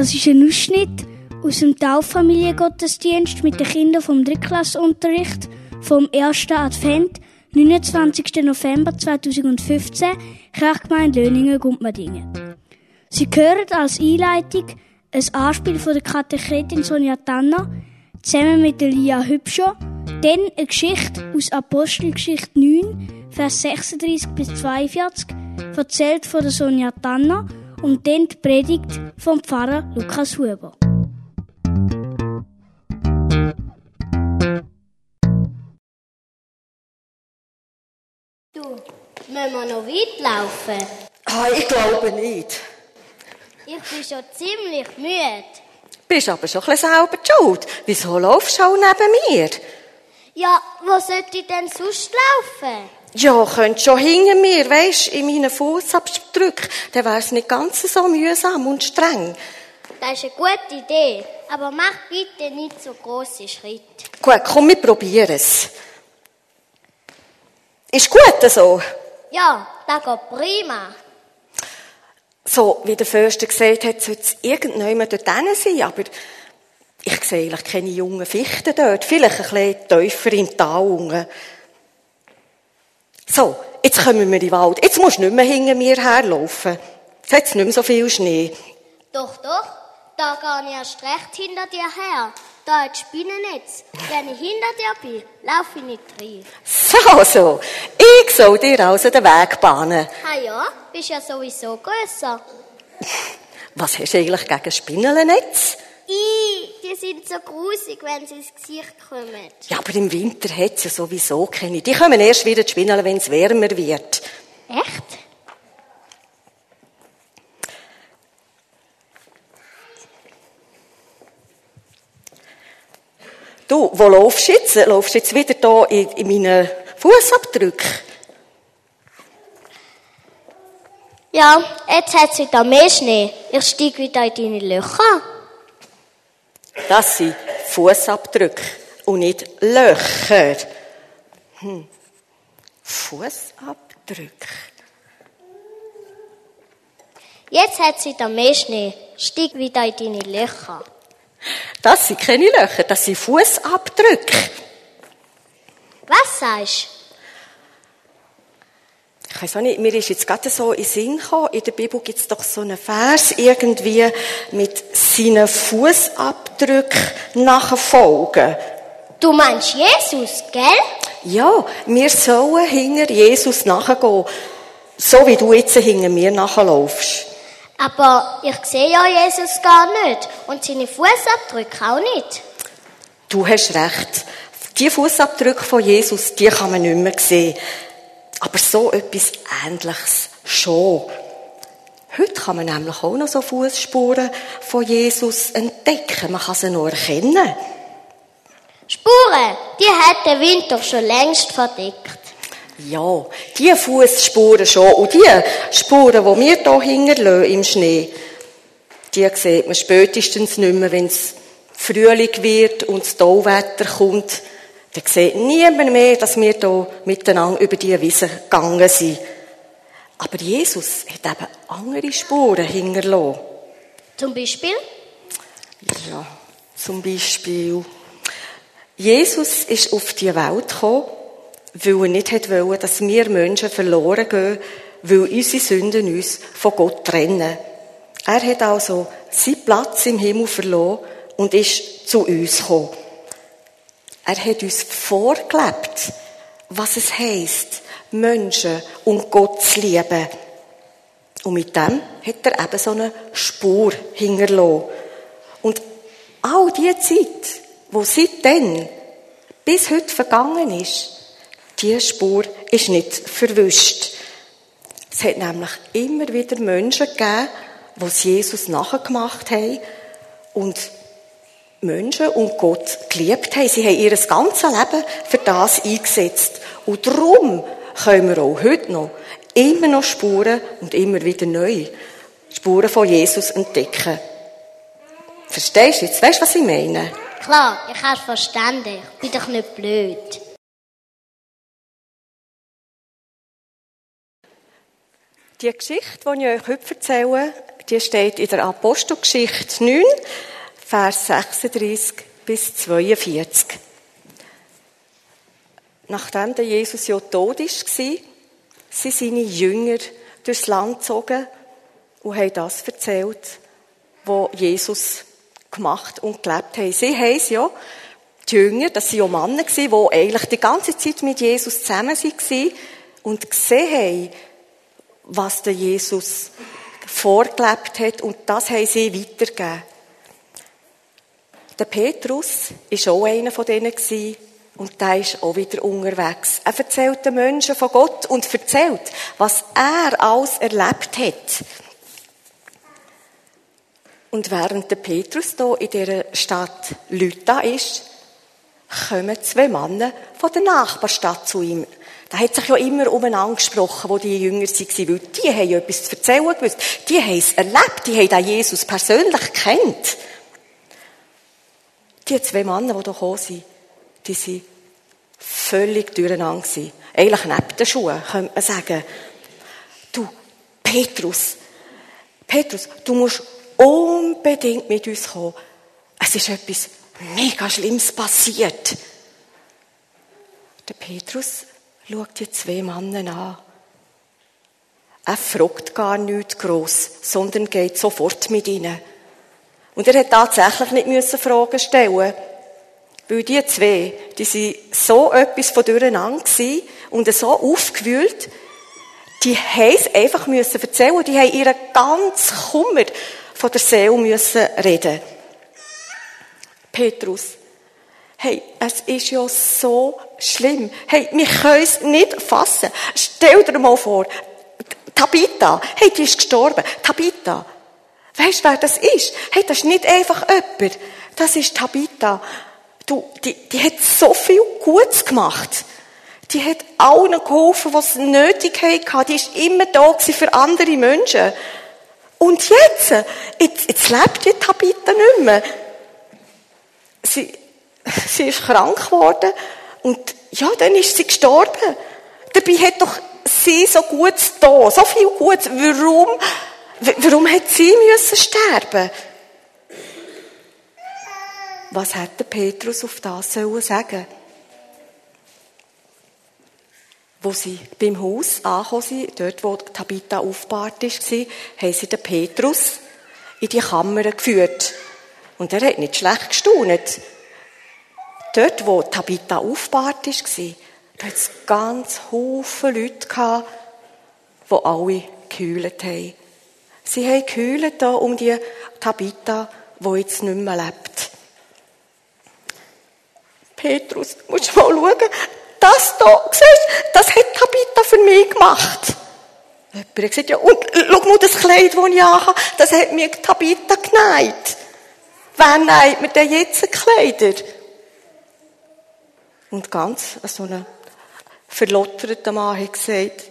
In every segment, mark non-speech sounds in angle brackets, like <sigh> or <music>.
Das ist ein Ausschnitt aus dem Tauffamiliengottesdienst mit den Kindern vom Drittklassunterricht vom 1. Advent, 29. November 2015, Kirchgemeinde Löningen-Gumpmadingen. Sie hören als Einleitung ein Anspiel von der Katechetin Sonja Tanner zusammen mit Lia Hübscher, dann eine Geschichte aus Apostelgeschichte 9, Vers 36 bis 42, erzählt von der Sonja Tanner und dann die Predigt vom Pfarrer Lukas Huber. Du, müssen wir noch weit laufen? Ah, ich glaube nicht. Ich bin schon ziemlich müde. Bist aber schon ein bisschen selber schuld. Wieso laufst du auch neben mir? Ja, wo sollte ich denn sonst laufen? Ja, könntest schon hinter mir, weisst, in meinen Fußabdrücken. Dann wär's nicht ganz so mühsam und streng. Das ist eine gute Idee. Aber mach bitte nicht so große Schritte. Gut, komm, wir probieren es. Ist gut so? Ja, das geht prima. So, wie der Förster gesagt hat, sollte es irgendjemand dort sein, aber ich sehe eigentlich keine jungen Fichten dort. Vielleicht ein bisschen tiefer im Tal unten. So, jetzt kommen wir in den Wald. Jetzt musst du nicht mehr hinter mir herlaufen. Jetzt hat es nicht mehr so viel Schnee. Doch, doch, da gehe ich erst recht hinter dir her. Da hat Spinnennetz. Wenn ich hinter dir bin, laufe ich nicht rein. So, so. Ich soll dir also den Weg bahnen. Ah ja, bist ja sowieso grösser. Was hast du eigentlich gegen Spinnennetz? I, die sind so grusig, wenn sie ins Gesicht kommen. Ja, aber im Winter hat es ja sowieso keine. Die kommen erst wieder die Spinnen, wenn es wärmer wird. Echt? Du, wo laufst du jetzt? Laufst du jetzt wieder da in, in meinen Fußabdrücken? Ja, jetzt hat es wieder mehr Schnee. Ich steige wieder in deine Löcher. Das sind Fußabdrücke und nicht Löcher. Hm. Fußabdrücke. Jetzt hat es wieder mehr Schnee. Steig wieder in deine Löcher. Das sind keine Löcher, das sind Fußabdrücke. Was sagst Ich weiß auch nicht, mir ist jetzt gerade so in den Sinn gekommen, in der Bibel gibt es doch so einen Vers irgendwie mit seinen Fußabdrücken nachfolgen. du? Du meinst Jesus, gell? Ja, wir sollen hinter Jesus nachgehen, so wie du jetzt hinter mir nachlaufst. Aber ich sehe ja Jesus gar nicht. Und seine Fußabdrücke auch nicht. Du hast recht. Die Fußabdrücke von Jesus, die kann man nicht mehr sehen. Aber so etwas Ähnliches schon. Heute kann man nämlich auch noch so Fußspuren von Jesus entdecken. Man kann sie noch erkennen. Spuren, die hat der Wind doch schon längst verdeckt. Ja, die Fußspuren schon. Und die Spuren, die wir hier hinterlassen im Schnee, die sieht man spätestens nicht mehr, wenn es Frühling wird und das Tauwetter kommt. Dann sieht niemand mehr, dass wir hier miteinander über die Wiese gegangen sind. Aber Jesus hat eben andere Spuren hinterlassen. Zum Beispiel? Ja, zum Beispiel. Jesus ist auf die Welt gekommen, weil er nicht wollte, dass wir Menschen verloren gehen, weil unsere Sünden uns von Gott trennen. Er hat also seinen Platz im Himmel verloren und ist zu uns gekommen. Er hat uns vorgelebt, was es heisst, Menschen und Gott zu lieben. Und mit dem hat er eben so eine Spur hinterlassen. Und all die Zeit, wo seitdem bis heute vergangen ist, diese Spur ist nicht verwischt. Es hat nämlich immer wieder Menschen gegeben, die Jesus nachgemacht haben und Menschen und Gott geliebt haben. Sie haben ihr ganzes Leben für das eingesetzt. Und darum können wir auch heute noch immer noch Spuren und immer wieder neu Spuren von Jesus entdecken. Verstehst du jetzt? Weißt du, was ich meine? Klar, ich habe verstanden. Ich bin doch nicht blöd. Die Geschichte, die ich euch heute erzähle, die steht in der Apostelgeschichte 9, Vers 36 bis 42. Nachdem der Jesus ja tot war, sind seine Jünger durchs Land gezogen und haben das erzählt, was Jesus gemacht und gelebt haben. Sie haben ja, die Jünger, das waren ja Männer, die eigentlich die ganze Zeit mit Jesus zusammen waren und gesehen haben, was der Jesus vorgelebt hat und das haben sie weitergegeben. Der Petrus war auch einer von denen und der ist auch wieder unterwegs. Er erzählt den Menschen von Gott und erzählt, was er alles erlebt hat. Und während der Petrus hier in dieser Stadt Lüta ist, kommen zwei Männer von der Nachbarstadt zu ihm. Da hat sich ja immer umeinander gesprochen, wo die Jünger waren, weil die haben etwas zu erzählen gewusst. Die haben es erlebt, die haben den Jesus persönlich kennt. Die zwei Männer, die hier gekommen sind, die sind völlig durcheinander. Eigentlich neben den Schuhen, könnte man sagen. Du, Petrus, Petrus, du musst unbedingt mit uns kommen. Es ist etwas mega Schlimmes passiert. Der Petrus schaut die zwei Männer an. Er fragt gar nichts gross, sondern geht sofort mit ihnen. Und er hat tatsächlich nicht müssen Fragen stellen weil die zwei, die sind so etwas von durcheinander gewesen und so aufgewühlt, die haben es einfach müssen erzählen, die haben ihren ganzen Kummer von der Seele müssen reden. Petrus, Hey, es ist ja so schlimm. Hey, wir können es nicht fassen. Stell dir mal vor, Tabitha, hey, die ist gestorben. Tabitha. Weißt du, wer das ist? Hey, das ist nicht einfach jemand. Das ist Tabitha. Du, die, die hat so viel Gutes gemacht. Die hat allen geholfen, was nötig hatten. Die ist immer da für andere Menschen. Und jetzt, jetzt, jetzt lebt die Tabitha nicht mehr. Sie, <laughs> sie ist krank geworden und ja, dann ist sie gestorben. Dabei hat doch sie so gut da, so viel gut. Warum, warum hat sie müssen sterben? Was hätte Petrus auf das sollen sagen? Wo sie beim Haus angekommen sind, dort wo Tabitha aufgebahrt war, haben sie den Petrus in die Kammer geführt. Und er hat nicht schlecht gestaunt. Dort, wo Tabitha aufgebahrt war, da hat es ganz Haufen Leute die alle geheult haben. Sie haben geheult um die Tabitha, die jetzt nicht mehr lebt. Petrus, du musst mal schauen, das hier, siehst das hat Tabitha für mich gemacht. Jemand hat gesagt, ja, und schau mal das Kleid, das ich anhabe, das hat mir Tabitha genäht. Wer näht mir denn jetzt Kleider? Und ganz so ein verlotterter Mann hat gesagt,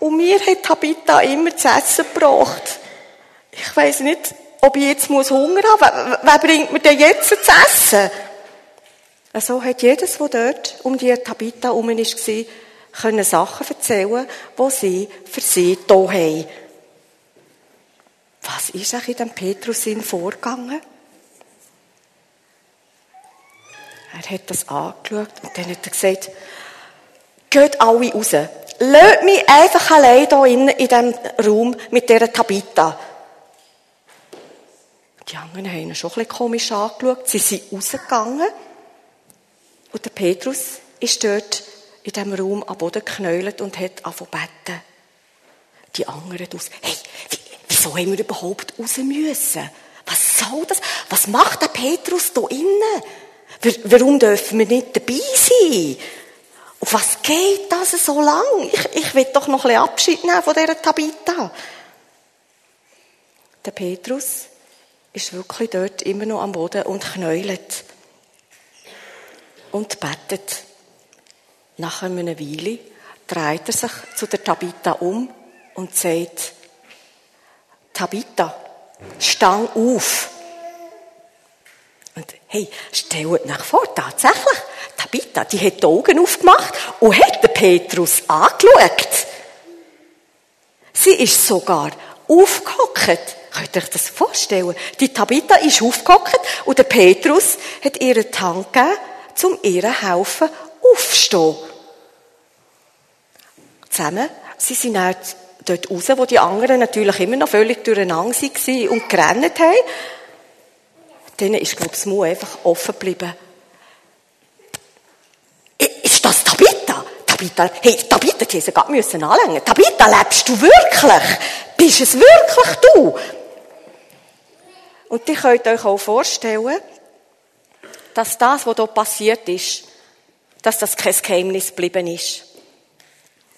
und mir hat Tabitha immer zu essen gebracht. Ich weiss nicht, ob ich jetzt Hunger haben muss. Wer bringt mir denn jetzt zu essen? So hat jedes, der dort um die Tabitha herum war, können Sachen erzählen, die sie für sie da haben. Was ist eigentlich in dem Petrus vorgegangen? Er hat das angeschaut und dann hat er gesagt, geht alle raus. Lasst mich einfach allein hier in, in diesem Raum mit dieser Tabitha. Die anderen haben ihn schon ein bisschen komisch angeschaut. Sie sind rausgegangen. Und der Petrus ist dort in diesem Raum am Boden geknäult und hat angefangen beten. Die anderen aus. Hey, wieso haben wir überhaupt raus müssen? Was soll das? Was macht der Petrus da innen? Warum dürfen wir nicht dabei sein? Auf was geht das so lang? Ich, ich will doch noch ein bisschen Abschied nehmen von dieser Tabitha. Der Petrus ist wirklich dort immer noch am Boden und knäulet. Und betet. Nach einer Weile dreht er sich zu der Tabitha um und sagt, Tabitha, stang auf. Und hey, stellt euch vor, tatsächlich, Tabitha, die hat die Augen aufgemacht und hat den Petrus angeschaut. Sie ist sogar aufgehockt. Könnt ihr euch das vorstellen? Die Tabitha ist aufgehockt und der Petrus hat ihr die Hand gegeben, um ihren helfen aufzustehen. Zusammen, sie sind dann dort raus, wo die anderen natürlich immer noch völlig durcheinander waren und gerannt haben. Denen ist, glaube ich, das Mund einfach offen geblieben. Ist das Tabitha? Tabitha, hey, Tabitha, die müssen anlängen. Tabitha, lebst du wirklich? Bist es wirklich du? Und ihr könnt euch auch vorstellen, dass das, was hier passiert ist, dass das kein Geheimnis geblieben ist.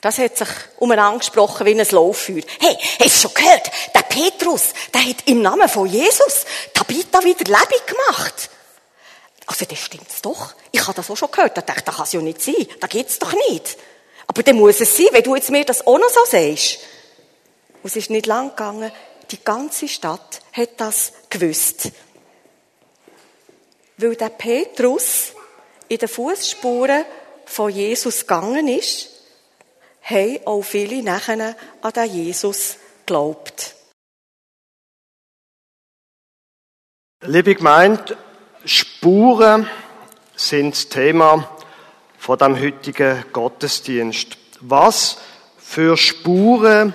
Das hat sich umeinander gesprochen wie ein Lauffeuer. Hey, hast du schon gehört? Der Petrus, der hat im Namen von Jesus Tabitha wieder lebendig gemacht. Also, das stimmt's doch. Ich habe das auch schon gehört. Da dachte ich, das kann es ja nicht sein. Das gibt's doch nicht. Aber dann muss es sein, wenn du jetzt mir das auch noch so sagst. Und es ist nicht lang gegangen. Die ganze Stadt hat das gewusst. Weil der Petrus in den Fußspuren von Jesus gegangen ist, haben auch viele nachher an den Jesus geglaubt. Liebe Gemeinde, Spuren sind das Thema von dem heutigen Gottesdienst. Was für Spuren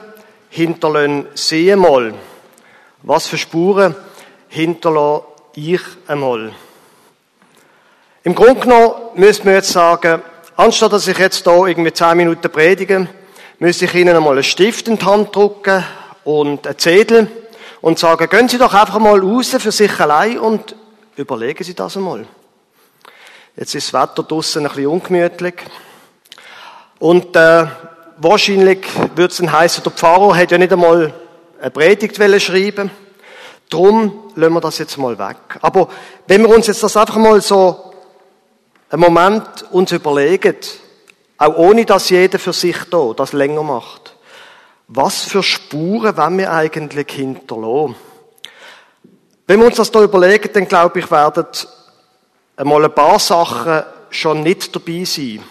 hinterlassen Sie einmal? Was für Spuren hinterlasse ich einmal? Im Grunde genommen müsste man jetzt sagen, anstatt dass ich jetzt hier irgendwie zehn Minuten predige, müsste ich Ihnen einmal einen Stift in die Hand drücken und einen Zettel und sagen, gehen Sie doch einfach mal raus für sich allein und überlegen Sie das einmal. Jetzt ist das Wetter draussen ein bisschen ungemütlich. Und äh, wahrscheinlich würde es dann heißen, der Pfarrer hat ja nicht einmal eine Predigt schreiben Drum lassen wir das jetzt mal weg. Aber wenn wir uns jetzt das einfach mal so einen Moment uns überlegen, auch ohne dass jeder für sich da das länger macht, was für Spuren wollen wir eigentlich hinterlassen? Wenn wir uns das da überlegen, dann glaube ich, werden einmal ein paar Sachen schon nicht dabei sein.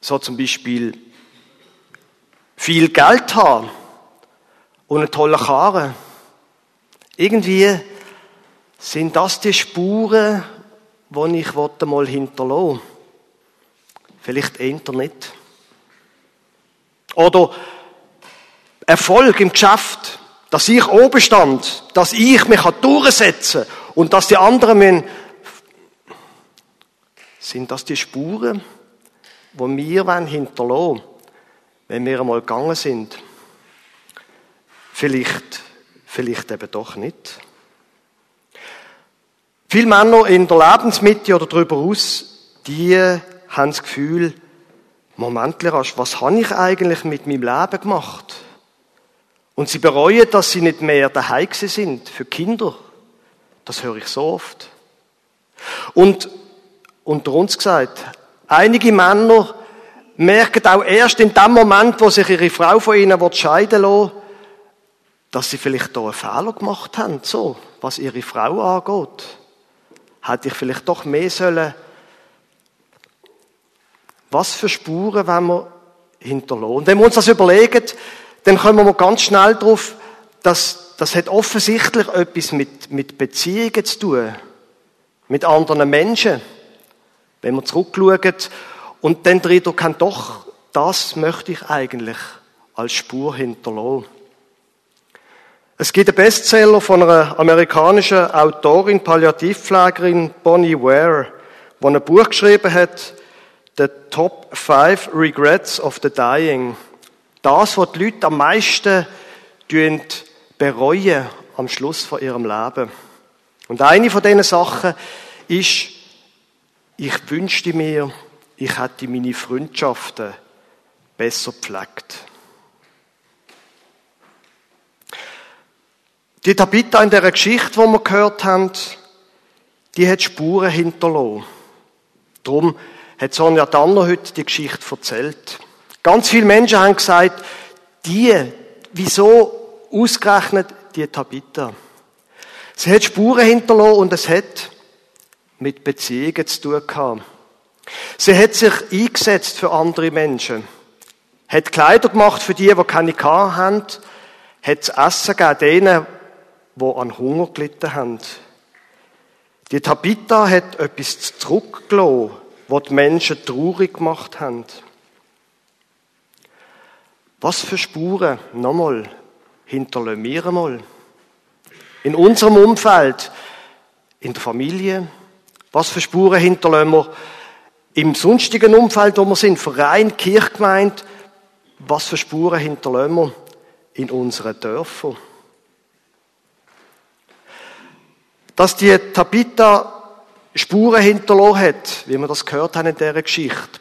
So zum Beispiel viel Geld haben und einen tollen Karren. Irgendwie sind das die Spuren, die ich mal hinterlassen Vielleicht Internet. Oder Erfolg im Geschäft, dass ich oben stand, dass ich mich durchsetzen kann und dass die anderen müssen. Sind das die Spuren, die wir hinterlassen wollen, wenn wir einmal gegangen sind? Vielleicht, vielleicht eben doch nicht. Viele Männer in der Lebensmitte oder darüber aus, die haben das Gefühl, Moment, was habe ich eigentlich mit meinem Leben gemacht? Und sie bereuen, dass sie nicht mehr daheim sind für Kinder. Das höre ich so oft. Und unter uns gesagt, einige Männer merken auch erst in dem Moment, wo sich ihre Frau von ihnen scheiden lassen dass sie vielleicht da einen Fehler gemacht haben, so, was ihre Frau angeht hätte ich vielleicht doch mehr sollen. Was für Spuren wollen wir hinterlassen? Und wenn wir uns das überlegen, dann kommen wir ganz schnell darauf, dass das hat offensichtlich etwas mit, mit Beziehungen zu tun. Mit anderen Menschen. Wenn wir zurückschauen und dann drin kann doch, das möchte ich eigentlich als Spur hinterlassen. Es gibt einen Bestseller von einer amerikanischen Autorin, Palliativpflegerin Bonnie Ware, die ein Buch geschrieben hat, The Top Five Regrets of the Dying. Das, was die Leute am meisten bereuen am Schluss von ihrem Leben. Und eine von diesen Sachen ist, ich wünschte mir, ich hätte meine Freundschaften besser pflegt. Die Tabitha in der Geschichte, die wir gehört haben, die hat Spuren hinterlassen. Darum hat Sonja Danner heute die Geschichte erzählt. Ganz viele Menschen haben gesagt, die, wieso ausgerechnet die Tabitha? Sie hat Spuren hinterlassen und es hat mit Beziehungen zu tun gehabt. Sie hat sich eingesetzt für andere Menschen. hat Kleider gemacht für die, die keine haben, hat das Essen gegeben denen, die an Hunger gelitten haben. Die Tabitha hat etwas zurückgelassen, was die Menschen traurig gemacht haben. Was für Spuren, nochmal, hinterlassen wir einmal? In unserem Umfeld, in der Familie, was für Spuren hinterlassen wir im sonstigen Umfeld, wo wir sind, Verein, Kirchgemeinde, was für Spuren hinterlassen wir in unseren Dörfern? Dass die Tabitha Spuren hinterlassen hat, wie wir das gehört haben in dieser Geschichte,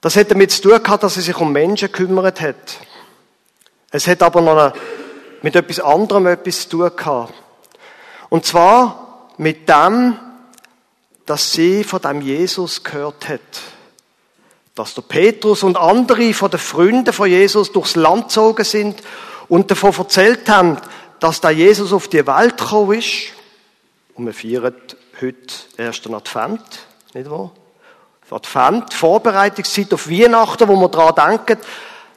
das hat damit zu tun gehabt, dass sie sich um Menschen gekümmert hat. Es hat aber noch mit etwas anderem etwas zu tun gehabt. Und zwar mit dem, dass sie von dem Jesus gehört hat. Dass der Petrus und andere von den Freunden von Jesus durchs Land gezogen sind und davon erzählt haben, dass da Jesus auf die Welt gekommen ist. Und wir feiern heute ersten Advent, nicht wahr? Advent, Vorbereitungszeit auf Weihnachten, wo wir daran denken,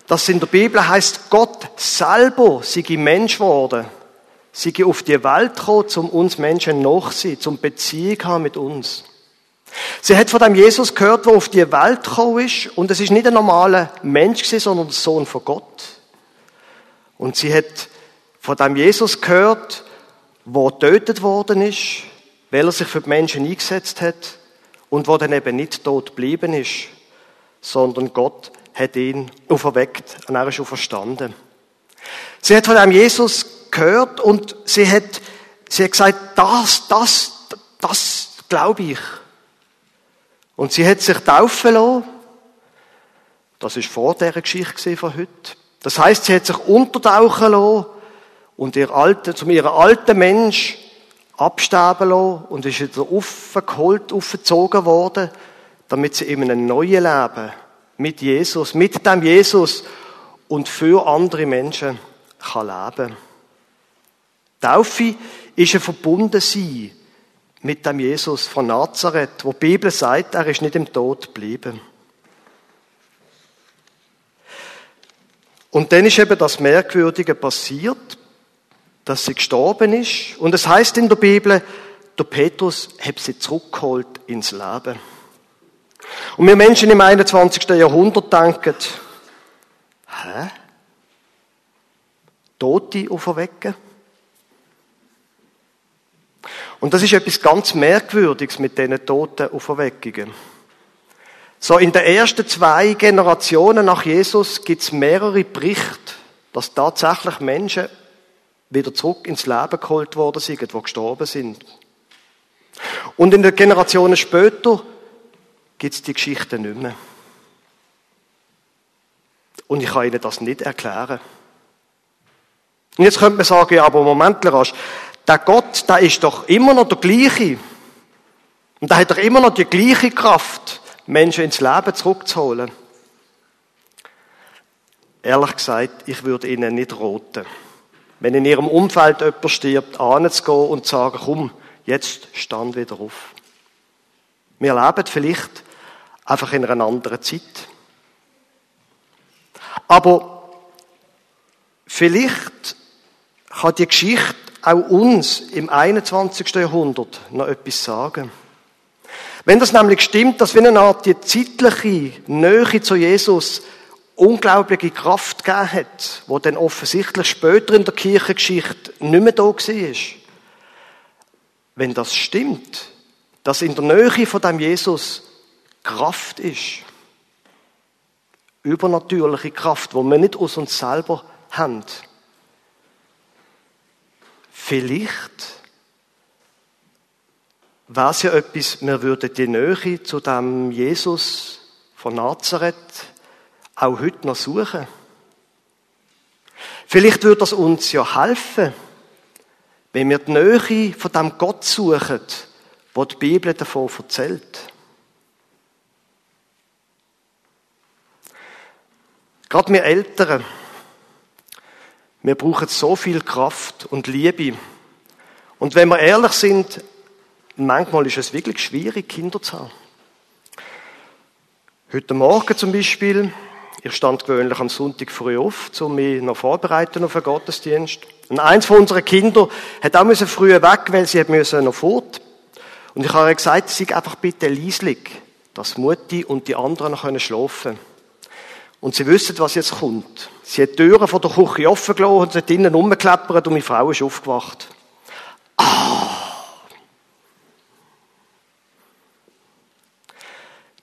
dass in der Bibel heißt, Gott selber sei Mensch geworden, sei auf die Welt gekommen, um uns Menschen nachzusein, zum Beziehung haben mit uns. Sie hat von dem Jesus gehört, der auf die Welt gekommen ist, und es ist nicht ein normaler Mensch gewesen, sondern der Sohn von Gott. Und sie hat von dem Jesus gehört, der getötet worden ist, weil er sich für die Menschen eingesetzt hat und wo dann eben nicht tot geblieben ist, sondern Gott hat ihn auferweckt und er ist auch verstanden. Sie hat von einem Jesus gehört und sie hat, sie hat gesagt, das, das, das glaube ich. Und sie hat sich taufen lassen. Das ist vor der Geschichte von heute. Das heißt, sie hat sich untertauchen lassen und ihr alte, zum ihren alten Mensch absterben lassen und ist wieder aufgeholt, aufgezogen worden, damit sie in einem neuen Leben mit Jesus, mit dem Jesus und für andere Menschen kann leben. Taufe ist ein Verbundensein mit dem Jesus von Nazareth, wo die Bibel sagt, er ist nicht im Tod geblieben. Und dann ist eben das Merkwürdige passiert dass sie gestorben ist. Und es heißt in der Bibel, der Petrus hat sie zurückgeholt ins Leben. Und wir Menschen im 21. Jahrhundert denken, hä? Tote auferwecken? Und das ist etwas ganz Merkwürdiges mit diesen toten Auferweckungen. So in den ersten zwei Generationen nach Jesus gibt es mehrere Berichte, dass tatsächlich Menschen wieder zurück ins Leben geholt worden sind, die gestorben sind. Und in den Generationen später gibt es die Geschichte nicht mehr. Und ich kann Ihnen das nicht erklären. Und jetzt könnte man sagen, ja, aber Moment, Lerasch, der Gott, der ist doch immer noch der gleiche. Und der hat doch immer noch die gleiche Kraft, Menschen ins Leben zurückzuholen. Ehrlich gesagt, ich würde Ihnen nicht roten wenn in ihrem Umfeld jemand stirbt, anzugehen und zu sagen, komm, jetzt stand wieder auf. Wir leben vielleicht einfach in einer anderen Zeit. Aber vielleicht kann die Geschichte auch uns im 21. Jahrhundert noch etwas sagen. Wenn das nämlich stimmt, dass wir eine Art die zeitliche Nähe zu Jesus unglaubliche Kraft gegeben hat, wo dann offensichtlich später in der Kirchengeschichte nicht mehr da war. Wenn das stimmt, dass in der Nähe von dem Jesus Kraft ist, übernatürliche Kraft, wo wir nicht aus uns selber haben, vielleicht wäre es ja etwas, wir würden die Nähe zu dem Jesus von Nazareth auch heute noch suchen. Vielleicht würde das uns ja helfen, wenn wir die Nähe von dem Gott suchen, wo die Bibel davon erzählt. Gerade wir Eltern, wir brauchen so viel Kraft und Liebe. Und wenn wir ehrlich sind, manchmal ist es wirklich schwierig, Kinder zu haben. Heute Morgen zum Beispiel Ich stand gewöhnlich am Sonntag früh auf, um mich noch vorbereiten auf den Gottesdienst. Und eins von unseren Kindern hat auch früh weg, weil sie noch fort. Und ich habe ihr gesagt, sei einfach bitte leislich, dass Mutti und die anderen noch schlafen können. Und sie wissen, was jetzt kommt. Sie hat die Türen von der Küche offen gelassen und sie hat innen rumgekleppert und meine Frau ist aufgewacht. Ah!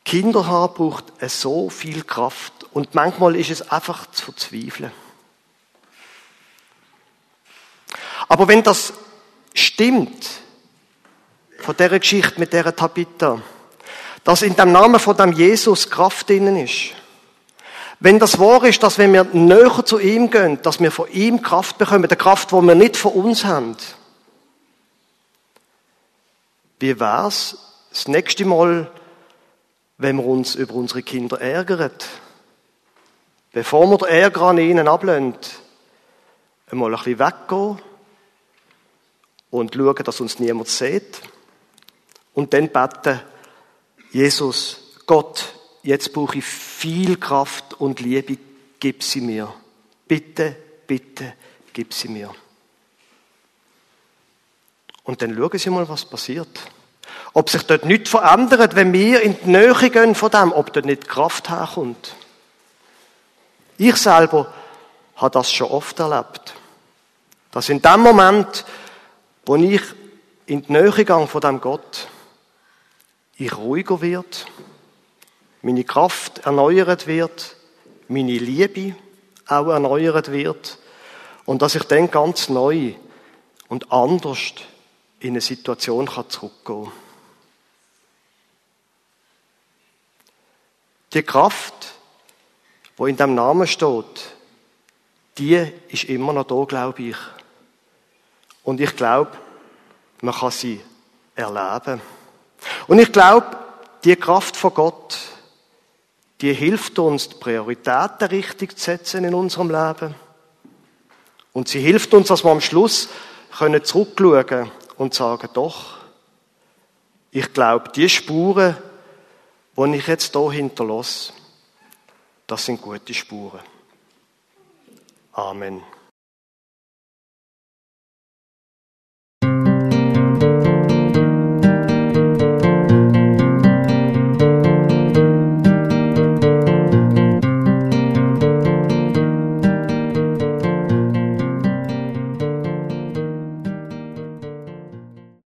Kinder haben braucht so viel Kraft und manchmal ist es einfach zu verzweifeln. Aber wenn das stimmt, von der Geschichte mit der Tabitha, dass in dem Namen von dem Jesus Kraft innen ist, wenn das wahr ist, dass wenn wir näher zu ihm gehen, dass wir von ihm Kraft bekommen, eine Kraft, die wir nicht von uns haben, wie wär's das nächste Mal, wenn wir uns über unsere Kinder ärgern. Bevor wir den Ärger an ihnen ablehnen, einmal ein bisschen weggehen und schauen, dass uns niemand sieht. Und dann beten, Jesus, Gott, jetzt brauche ich viel Kraft und Liebe, gib sie mir. Bitte, bitte, gib sie mir. Und dann schauen Sie mal, was passiert. Ob sich dort nichts verändert, wenn wir in die Nähe gehen von dem, ob dort nicht Kraft herkommt. Ich selber habe das schon oft erlebt. Dass in dem Moment, wo ich in die Nähe gehe von dem Gott, ich ruhiger wird, meine Kraft erneuert wird, meine Liebe auch erneuert wird und dass ich dann ganz neu und anders in eine Situation zurückgehen kann. Die Kraft, wo in dem Namen steht, die ist immer noch da, glaube ich. Und ich glaube, man kann sie erleben. Und ich glaube, die Kraft von Gott, die hilft uns, die Prioritäten richtig zu setzen in unserem Leben. Und sie hilft uns, dass wir am Schluss können zurückschauen und sagen, doch, ich glaube, die Spuren, die ich jetzt hier hinterlasse, das sind gute Spuren. Amen.